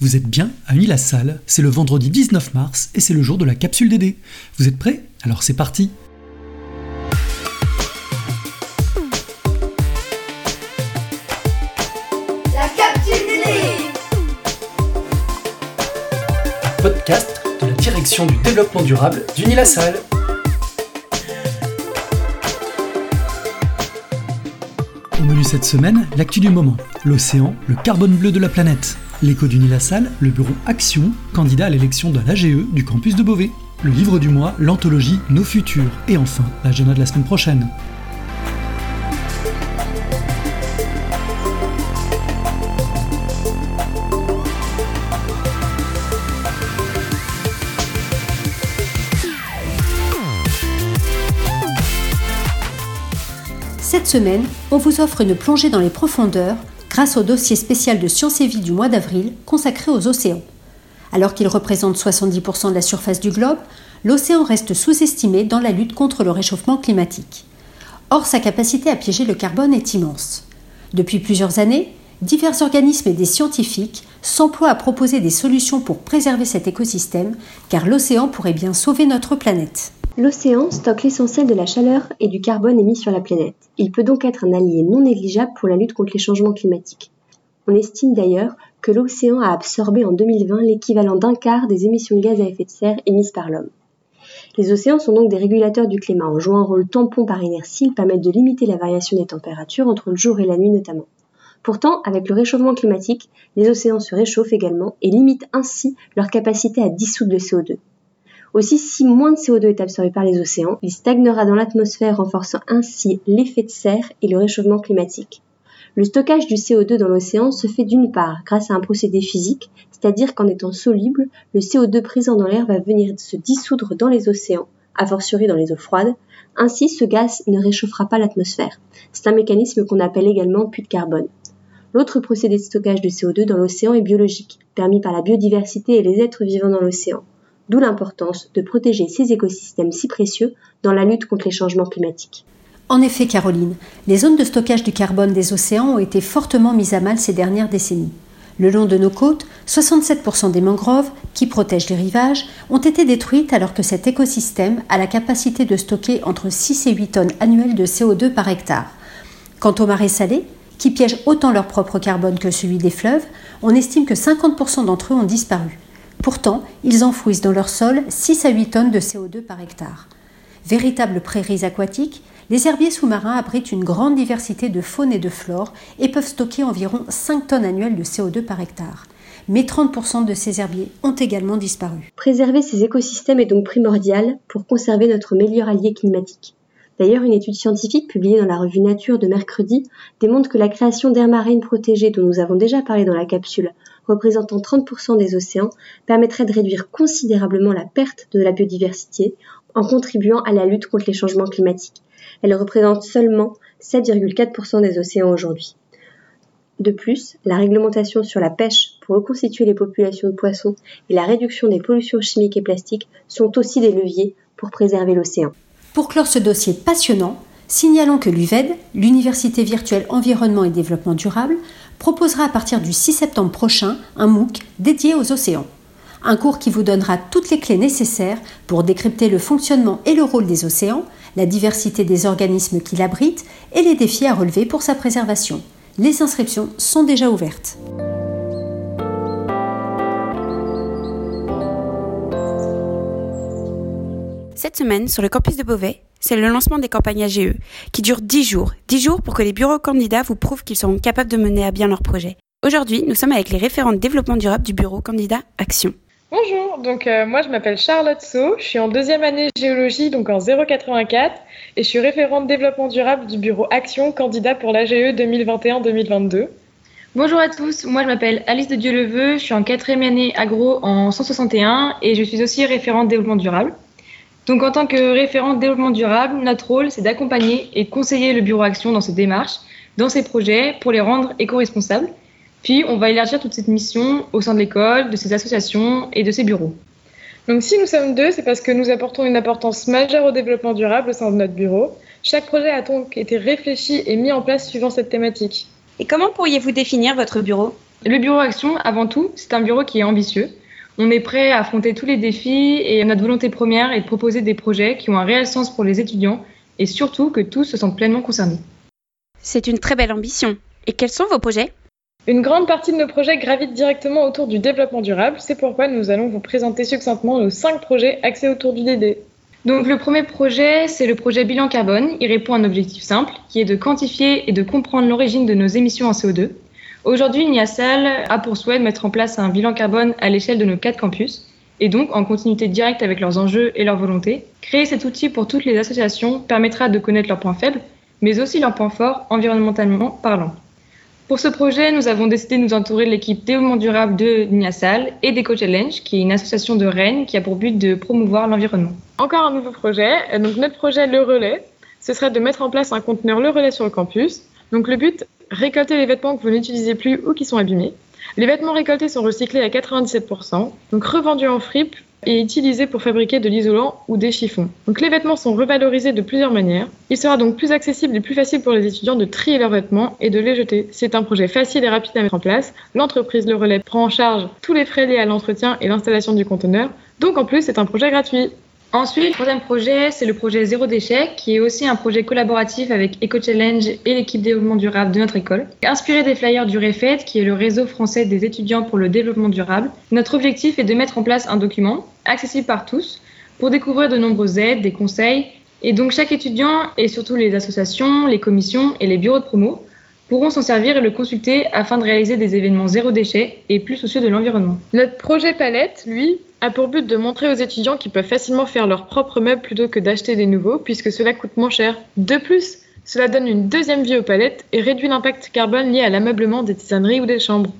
Vous êtes bien à Unis-la-Salle, c'est le vendredi 19 mars et c'est le jour de la capsule DD. Vous êtes prêts? Alors c'est parti La capsule DD Podcast de la direction du développement durable d'Unis-la-Salle. Au menu cette semaine, l'actu du moment, l'océan, le carbone bleu de la planète. L'écho du le bureau Action, candidat à l'élection de l'AGE du campus de Beauvais. Le livre du mois, l'anthologie Nos Futurs. Et enfin, l'agenda de la semaine prochaine. Cette semaine, on vous offre une plongée dans les profondeurs grâce au dossier spécial de Sciences et Vie du mois d'avril consacré aux océans. Alors qu'il représente 70% de la surface du globe, l'océan reste sous-estimé dans la lutte contre le réchauffement climatique. Or, sa capacité à piéger le carbone est immense. Depuis plusieurs années, divers organismes et des scientifiques s'emploient à proposer des solutions pour préserver cet écosystème, car l'océan pourrait bien sauver notre planète. L'océan stocke l'essentiel de la chaleur et du carbone émis sur la planète. Il peut donc être un allié non négligeable pour la lutte contre les changements climatiques. On estime d'ailleurs que l'océan a absorbé en 2020 l'équivalent d'un quart des émissions de gaz à effet de serre émises par l'homme. Les océans sont donc des régulateurs du climat. En jouant un rôle tampon par inertie, ils permettent de limiter la variation des températures entre le jour et la nuit notamment. Pourtant, avec le réchauffement climatique, les océans se réchauffent également et limitent ainsi leur capacité à dissoudre le CO2. Aussi, si moins de CO2 est absorbé par les océans, il stagnera dans l'atmosphère, renforçant ainsi l'effet de serre et le réchauffement climatique. Le stockage du CO2 dans l'océan se fait d'une part grâce à un procédé physique, c'est-à-dire qu'en étant soluble, le CO2 présent dans l'air va venir se dissoudre dans les océans, a fortiori dans les eaux froides. Ainsi, ce gaz ne réchauffera pas l'atmosphère. C'est un mécanisme qu'on appelle également puits de carbone. L'autre procédé de stockage de CO2 dans l'océan est biologique, permis par la biodiversité et les êtres vivant dans l'océan d'où l'importance de protéger ces écosystèmes si précieux dans la lutte contre les changements climatiques. En effet, Caroline, les zones de stockage du carbone des océans ont été fortement mises à mal ces dernières décennies. Le long de nos côtes, 67% des mangroves, qui protègent les rivages, ont été détruites alors que cet écosystème a la capacité de stocker entre 6 et 8 tonnes annuelles de CO2 par hectare. Quant aux marais salés, qui piègent autant leur propre carbone que celui des fleuves, on estime que 50% d'entre eux ont disparu. Pourtant, ils enfouissent dans leur sol 6 à 8 tonnes de CO2 par hectare. Véritables prairies aquatiques, les herbiers sous-marins abritent une grande diversité de faune et de flore et peuvent stocker environ 5 tonnes annuelles de CO2 par hectare. Mais 30% de ces herbiers ont également disparu. Préserver ces écosystèmes est donc primordial pour conserver notre meilleur allié climatique. D'ailleurs, une étude scientifique publiée dans la revue Nature de mercredi démontre que la création d'aires marines protégées dont nous avons déjà parlé dans la capsule, représentant 30% des océans, permettrait de réduire considérablement la perte de la biodiversité en contribuant à la lutte contre les changements climatiques. Elle représente seulement 7,4% des océans aujourd'hui. De plus, la réglementation sur la pêche pour reconstituer les populations de poissons et la réduction des pollutions chimiques et plastiques sont aussi des leviers pour préserver l'océan. Pour clore ce dossier passionnant, signalons que l'UVED, l'Université virtuelle environnement et développement durable, proposera à partir du 6 septembre prochain un MOOC dédié aux océans. Un cours qui vous donnera toutes les clés nécessaires pour décrypter le fonctionnement et le rôle des océans, la diversité des organismes qui l'abritent et les défis à relever pour sa préservation. Les inscriptions sont déjà ouvertes. Cette semaine, sur le campus de Beauvais, c'est le lancement des campagnes AGE, qui durent 10 jours. 10 jours pour que les bureaux candidats vous prouvent qu'ils seront capables de mener à bien leur projet. Aujourd'hui, nous sommes avec les référents de développement durable du bureau candidat Action. Bonjour, donc euh, moi je m'appelle Charlotte So, je suis en deuxième année géologie, donc en 084, et je suis référente développement durable du bureau Action, candidat pour l'AGE 2021-2022. Bonjour à tous, moi je m'appelle Alice de Dieu-le-Veut, je suis en quatrième année agro en 161 et je suis aussi référente développement durable. Donc, en tant que référent développement durable, notre rôle, c'est d'accompagner et conseiller le bureau Action dans ses démarches, dans ses projets, pour les rendre éco-responsables. Puis, on va élargir toute cette mission au sein de l'école, de ses associations et de ses bureaux. Donc, si nous sommes deux, c'est parce que nous apportons une importance majeure au développement durable au sein de notre bureau. Chaque projet a donc été réfléchi et mis en place suivant cette thématique. Et comment pourriez-vous définir votre bureau? Le bureau Action, avant tout, c'est un bureau qui est ambitieux. On est prêt à affronter tous les défis et notre volonté première est de proposer des projets qui ont un réel sens pour les étudiants et surtout que tous se sentent pleinement concernés. C'est une très belle ambition. Et quels sont vos projets? Une grande partie de nos projets gravitent directement autour du développement durable. C'est pourquoi nous allons vous présenter succinctement nos cinq projets axés autour du DD. Donc le premier projet, c'est le projet bilan carbone. Il répond à un objectif simple, qui est de quantifier et de comprendre l'origine de nos émissions en CO2. Aujourd'hui, NIASAL a pour souhait de mettre en place un bilan carbone à l'échelle de nos quatre campus, et donc en continuité directe avec leurs enjeux et leurs volontés. Créer cet outil pour toutes les associations permettra de connaître leurs points faibles, mais aussi leurs points forts environnementalement parlant. Pour ce projet, nous avons décidé de nous entourer de l'équipe développement durable de NIASAL et d'Eco Challenge, qui est une association de Rennes qui a pour but de promouvoir l'environnement. Encore un nouveau projet. Donc notre projet Le Relais, ce serait de mettre en place un conteneur Le Relais sur le campus. Donc le but, récolter les vêtements que vous n'utilisez plus ou qui sont abîmés. Les vêtements récoltés sont recyclés à 97%, donc revendus en fripe et utilisés pour fabriquer de l'isolant ou des chiffons. Donc les vêtements sont revalorisés de plusieurs manières. Il sera donc plus accessible et plus facile pour les étudiants de trier leurs vêtements et de les jeter. C'est un projet facile et rapide à mettre en place. L'entreprise Le Relais prend en charge tous les frais liés à l'entretien et l'installation du conteneur. Donc en plus, c'est un projet gratuit. Ensuite, le troisième projet, c'est le projet Zéro déchet, qui est aussi un projet collaboratif avec Eco Challenge et l'équipe développement durable de notre école. Inspiré des flyers du REFED, qui est le réseau français des étudiants pour le développement durable, notre objectif est de mettre en place un document accessible par tous pour découvrir de nombreuses aides, des conseils. Et donc chaque étudiant, et surtout les associations, les commissions et les bureaux de promo, pourront s'en servir et le consulter afin de réaliser des événements zéro déchet et plus soucieux de l'environnement. Notre projet Palette, lui, a pour but de montrer aux étudiants qu'ils peuvent facilement faire leurs propres meubles plutôt que d'acheter des nouveaux, puisque cela coûte moins cher. De plus, cela donne une deuxième vie aux palettes et réduit l'impact carbone lié à l'ameublement des tisaneries ou des chambres.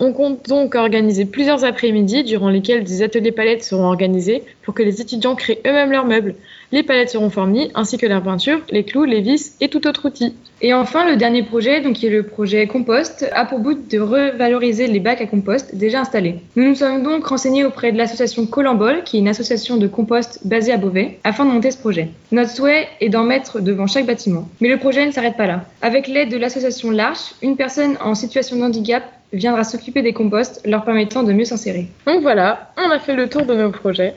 On compte donc organiser plusieurs après-midi durant lesquels des ateliers palettes seront organisés pour que les étudiants créent eux-mêmes leurs meubles. Les palettes seront fournies ainsi que la peinture, les clous, les vis et tout autre outil. Et enfin, le dernier projet, donc qui est le projet compost, a pour but de revaloriser les bacs à compost déjà installés. Nous nous sommes donc renseignés auprès de l'association Colambol, qui est une association de compost basée à Beauvais, afin de monter ce projet. Notre souhait est d'en mettre devant chaque bâtiment. Mais le projet ne s'arrête pas là. Avec l'aide de l'association L'Arche, une personne en situation de handicap viendra s'occuper des composts, leur permettant de mieux s'insérer. Donc voilà, on a fait le tour de nos projets.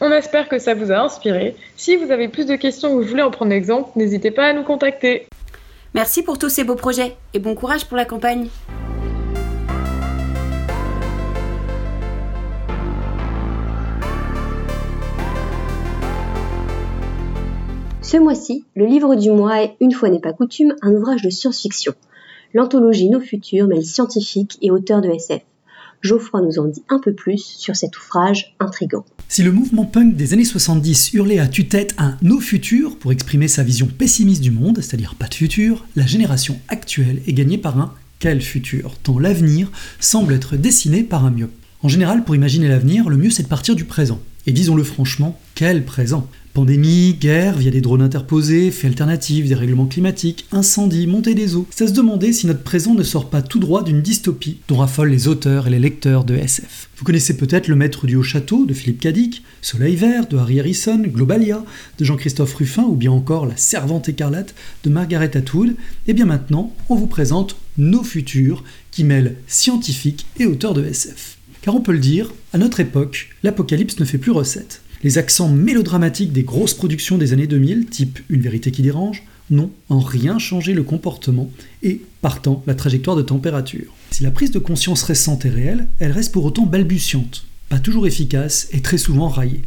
On espère que ça vous a inspiré. Si vous avez plus de questions ou vous voulez en prendre exemple, n'hésitez pas à nous contacter. Merci pour tous ces beaux projets et bon courage pour la campagne. Ce mois-ci, le livre du mois est, une fois n'est pas coutume, un ouvrage de science-fiction. L'anthologie Nos Futurs mêle scientifiques et auteurs de SF. Geoffroy nous en dit un peu plus sur cet ouvrage intrigant. Si le mouvement punk des années 70 hurlait à tue-tête un nos futurs pour exprimer sa vision pessimiste du monde, c'est-à-dire pas de futur, la génération actuelle est gagnée par un quel futur, tant l'avenir semble être dessiné par un myope. En général, pour imaginer l'avenir, le mieux c'est de partir du présent. Et disons-le franchement, quel présent? Pandémie, guerre, via des drones interposés, faits alternatifs, dérèglements climatiques, incendies, montée des eaux. À se demander si notre présent ne sort pas tout droit d'une dystopie dont raffolent les auteurs et les lecteurs de SF. Vous connaissez peut-être Le Maître du Haut Château de Philippe Cadic, Soleil Vert de Harry Harrison, Globalia de Jean-Christophe Ruffin ou bien encore La Servante écarlate de Margaret Atwood. Et bien maintenant, on vous présente Nos Futurs qui mêlent scientifiques et auteurs de SF. Car on peut le dire, à notre époque, l'apocalypse ne fait plus recette. Les accents mélodramatiques des grosses productions des années 2000, type Une vérité qui dérange, n'ont en rien changé le comportement et, partant, la trajectoire de température. Si la prise de conscience récente est réelle, elle reste pour autant balbutiante, pas toujours efficace et très souvent raillée.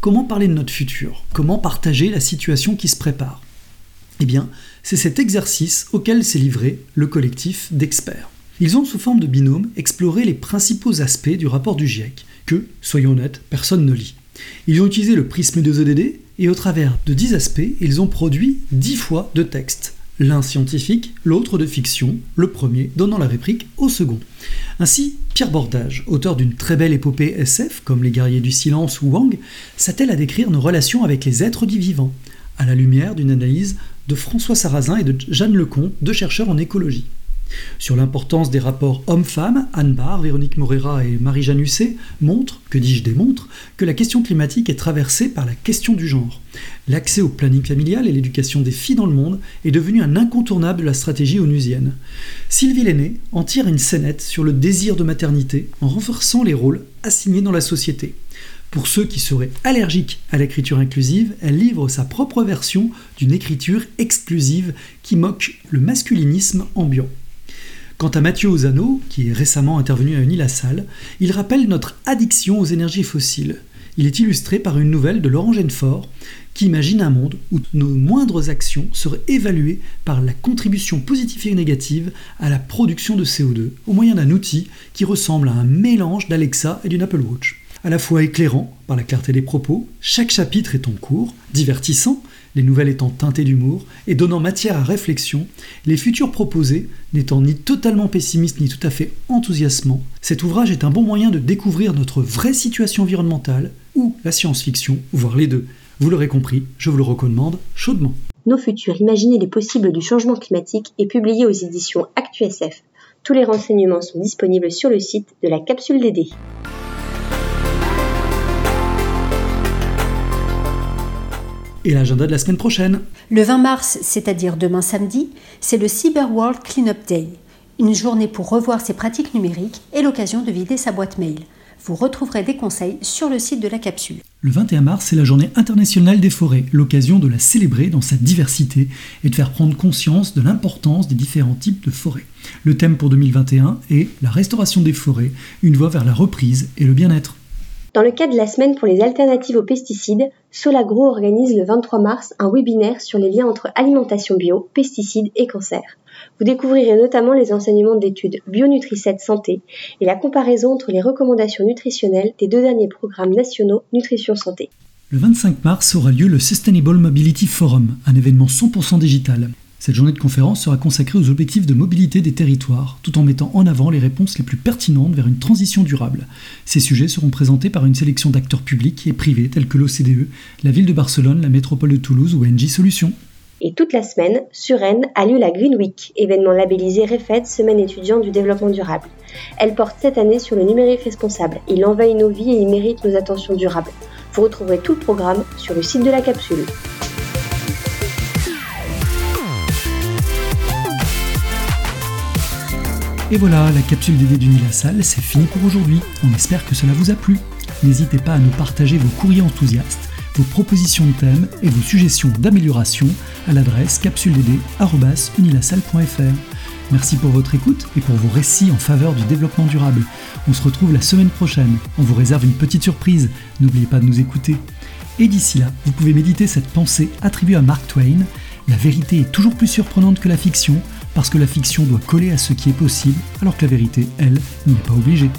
Comment parler de notre futur? Comment partager la situation qui se prépare? Eh bien, c'est cet exercice auquel s'est livré le collectif d'experts. Ils ont, sous forme de binôme, exploré les principaux aspects du rapport du GIEC, que, soyons honnêtes, personne ne lit. Ils ont utilisé le prisme de EDD et au travers de 10 aspects, ils ont produit 10 fois de texte. L'un scientifique, l'autre de fiction, le premier donnant la réplique au second. Ainsi, Pierre Bordage, auteur d'une très belle épopée SF comme Les Guerriers du Silence ou Wang, s'attelle à décrire nos relations avec les êtres du vivant, à la lumière d'une analyse de François Sarrazin et de Jeanne Lecomte, deux chercheurs en écologie. Sur l'importance des rapports hommes-femmes, Anne Barr, Véronique Morera et Marie-Jeanne Husset montrent, que dis-je démontrent, que la question climatique est traversée par la question du genre. L'accès au planning familial et l'éducation des filles dans le monde est devenu un incontournable de la stratégie onusienne. Sylvie Lenné en tire une scénette sur le désir de maternité en renforçant les rôles assignés dans la société. Pour ceux qui seraient allergiques à l'écriture inclusive, elle livre sa propre version d'une écriture exclusive qui moque le masculinisme ambiant. Quant à Mathieu Ozano, qui est récemment intervenu à Unilassal, il rappelle notre addiction aux énergies fossiles. Il est illustré par une nouvelle de Laurent Genefort qui imagine un monde où nos moindres actions seraient évaluées par la contribution positive et négative à la production de CO2 au moyen d'un outil qui ressemble à un mélange d'Alexa et d'une Apple Watch à la fois éclairant par la clarté des propos, chaque chapitre est en cours, divertissant, les nouvelles étant teintées d'humour et donnant matière à réflexion, les futurs proposés n'étant ni totalement pessimistes ni tout à fait enthousiasmants, cet ouvrage est un bon moyen de découvrir notre vraie situation environnementale ou la science-fiction, voire les deux. Vous l'aurez compris, je vous le recommande chaudement. Nos futurs Imaginez les possibles du changement climatique est publié aux éditions ActuSF. Tous les renseignements sont disponibles sur le site de la capsule DD. Et l'agenda de la semaine prochaine. Le 20 mars, c'est-à-dire demain samedi, c'est le Cyber World Cleanup Day, une journée pour revoir ses pratiques numériques et l'occasion de vider sa boîte mail. Vous retrouverez des conseils sur le site de la capsule. Le 21 mars, c'est la journée internationale des forêts, l'occasion de la célébrer dans sa diversité et de faire prendre conscience de l'importance des différents types de forêts. Le thème pour 2021 est la restauration des forêts, une voie vers la reprise et le bien-être. Dans le cadre de la semaine pour les alternatives aux pesticides, Solagro organise le 23 mars un webinaire sur les liens entre alimentation bio, pesticides et cancer. Vous découvrirez notamment les enseignements de l'étude Bionutri7 Santé et la comparaison entre les recommandations nutritionnelles des deux derniers programmes nationaux Nutrition Santé. Le 25 mars aura lieu le Sustainable Mobility Forum, un événement 100% digital. Cette journée de conférence sera consacrée aux objectifs de mobilité des territoires, tout en mettant en avant les réponses les plus pertinentes vers une transition durable. Ces sujets seront présentés par une sélection d'acteurs publics et privés tels que l'OCDE, la ville de Barcelone, la métropole de Toulouse ou NJ Solutions. Et toute la semaine, sur Rennes a lieu la Green Week, événement labellisé REFED, Semaine étudiante du développement durable. Elle porte cette année sur le numérique responsable. Il envahit nos vies et il mérite nos attentions durables. Vous retrouverez tout le programme sur le site de la capsule. Et voilà, la capsule DD du c'est fini pour aujourd'hui. On espère que cela vous a plu. N'hésitez pas à nous partager vos courriers enthousiastes, vos propositions de thèmes et vos suggestions d'amélioration à l'adresse capsuledd.unilasalle.fr. Merci pour votre écoute et pour vos récits en faveur du développement durable. On se retrouve la semaine prochaine. On vous réserve une petite surprise. N'oubliez pas de nous écouter. Et d'ici là, vous pouvez méditer cette pensée attribuée à Mark Twain. La vérité est toujours plus surprenante que la fiction parce que la fiction doit coller à ce qui est possible, alors que la vérité, elle, n'y est pas obligée.